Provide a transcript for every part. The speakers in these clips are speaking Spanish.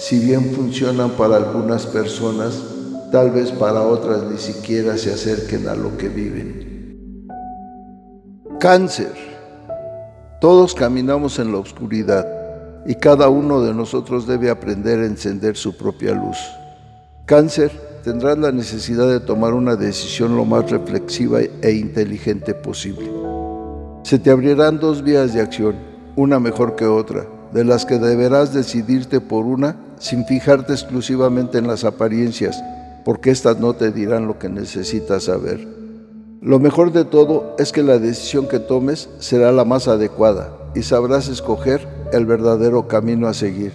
si bien funcionan para algunas personas, tal vez para otras ni siquiera se acerquen a lo que viven. Cáncer. Todos caminamos en la oscuridad y cada uno de nosotros debe aprender a encender su propia luz. Cáncer, tendrás la necesidad de tomar una decisión lo más reflexiva e inteligente posible. Se te abrirán dos vías de acción, una mejor que otra, de las que deberás decidirte por una sin fijarte exclusivamente en las apariencias, porque éstas no te dirán lo que necesitas saber. Lo mejor de todo es que la decisión que tomes será la más adecuada y sabrás escoger el verdadero camino a seguir.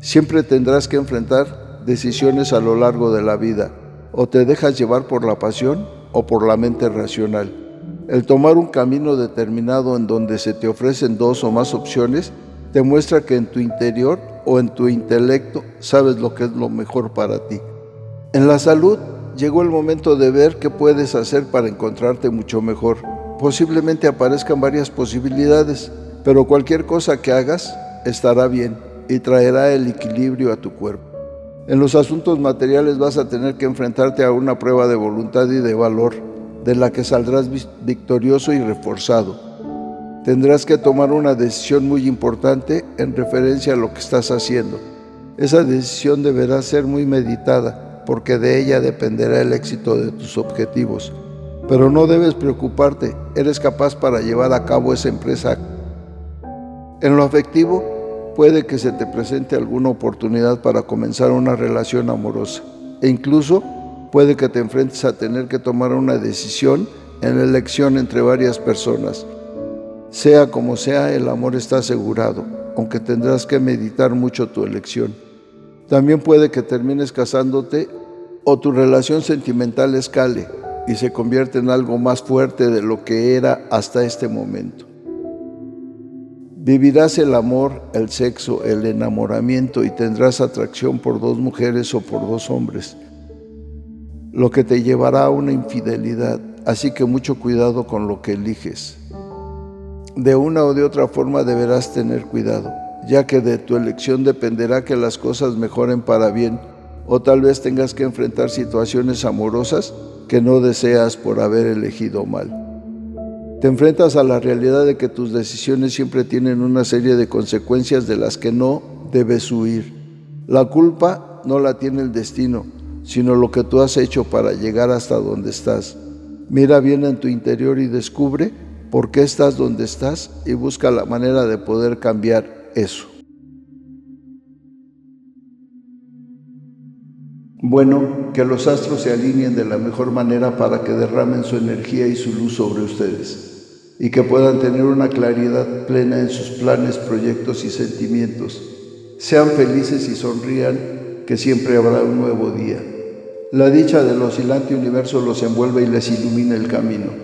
Siempre tendrás que enfrentar decisiones a lo largo de la vida, o te dejas llevar por la pasión o por la mente racional. El tomar un camino determinado en donde se te ofrecen dos o más opciones te muestra que en tu interior o en tu intelecto sabes lo que es lo mejor para ti. En la salud llegó el momento de ver qué puedes hacer para encontrarte mucho mejor. Posiblemente aparezcan varias posibilidades, pero cualquier cosa que hagas estará bien y traerá el equilibrio a tu cuerpo. En los asuntos materiales vas a tener que enfrentarte a una prueba de voluntad y de valor, de la que saldrás victorioso y reforzado. Tendrás que tomar una decisión muy importante en referencia a lo que estás haciendo. Esa decisión deberá ser muy meditada porque de ella dependerá el éxito de tus objetivos. Pero no debes preocuparte, eres capaz para llevar a cabo esa empresa. En lo afectivo, puede que se te presente alguna oportunidad para comenzar una relación amorosa e incluso puede que te enfrentes a tener que tomar una decisión en la elección entre varias personas. Sea como sea, el amor está asegurado, aunque tendrás que meditar mucho tu elección. También puede que termines casándote o tu relación sentimental escale y se convierte en algo más fuerte de lo que era hasta este momento. Vivirás el amor, el sexo, el enamoramiento y tendrás atracción por dos mujeres o por dos hombres, lo que te llevará a una infidelidad, así que mucho cuidado con lo que eliges. De una o de otra forma deberás tener cuidado ya que de tu elección dependerá que las cosas mejoren para bien, o tal vez tengas que enfrentar situaciones amorosas que no deseas por haber elegido mal. Te enfrentas a la realidad de que tus decisiones siempre tienen una serie de consecuencias de las que no debes huir. La culpa no la tiene el destino, sino lo que tú has hecho para llegar hasta donde estás. Mira bien en tu interior y descubre por qué estás donde estás y busca la manera de poder cambiar eso. Bueno, que los astros se alineen de la mejor manera para que derramen su energía y su luz sobre ustedes y que puedan tener una claridad plena en sus planes, proyectos y sentimientos. Sean felices y sonrían, que siempre habrá un nuevo día. La dicha del oscilante universo los envuelve y les ilumina el camino.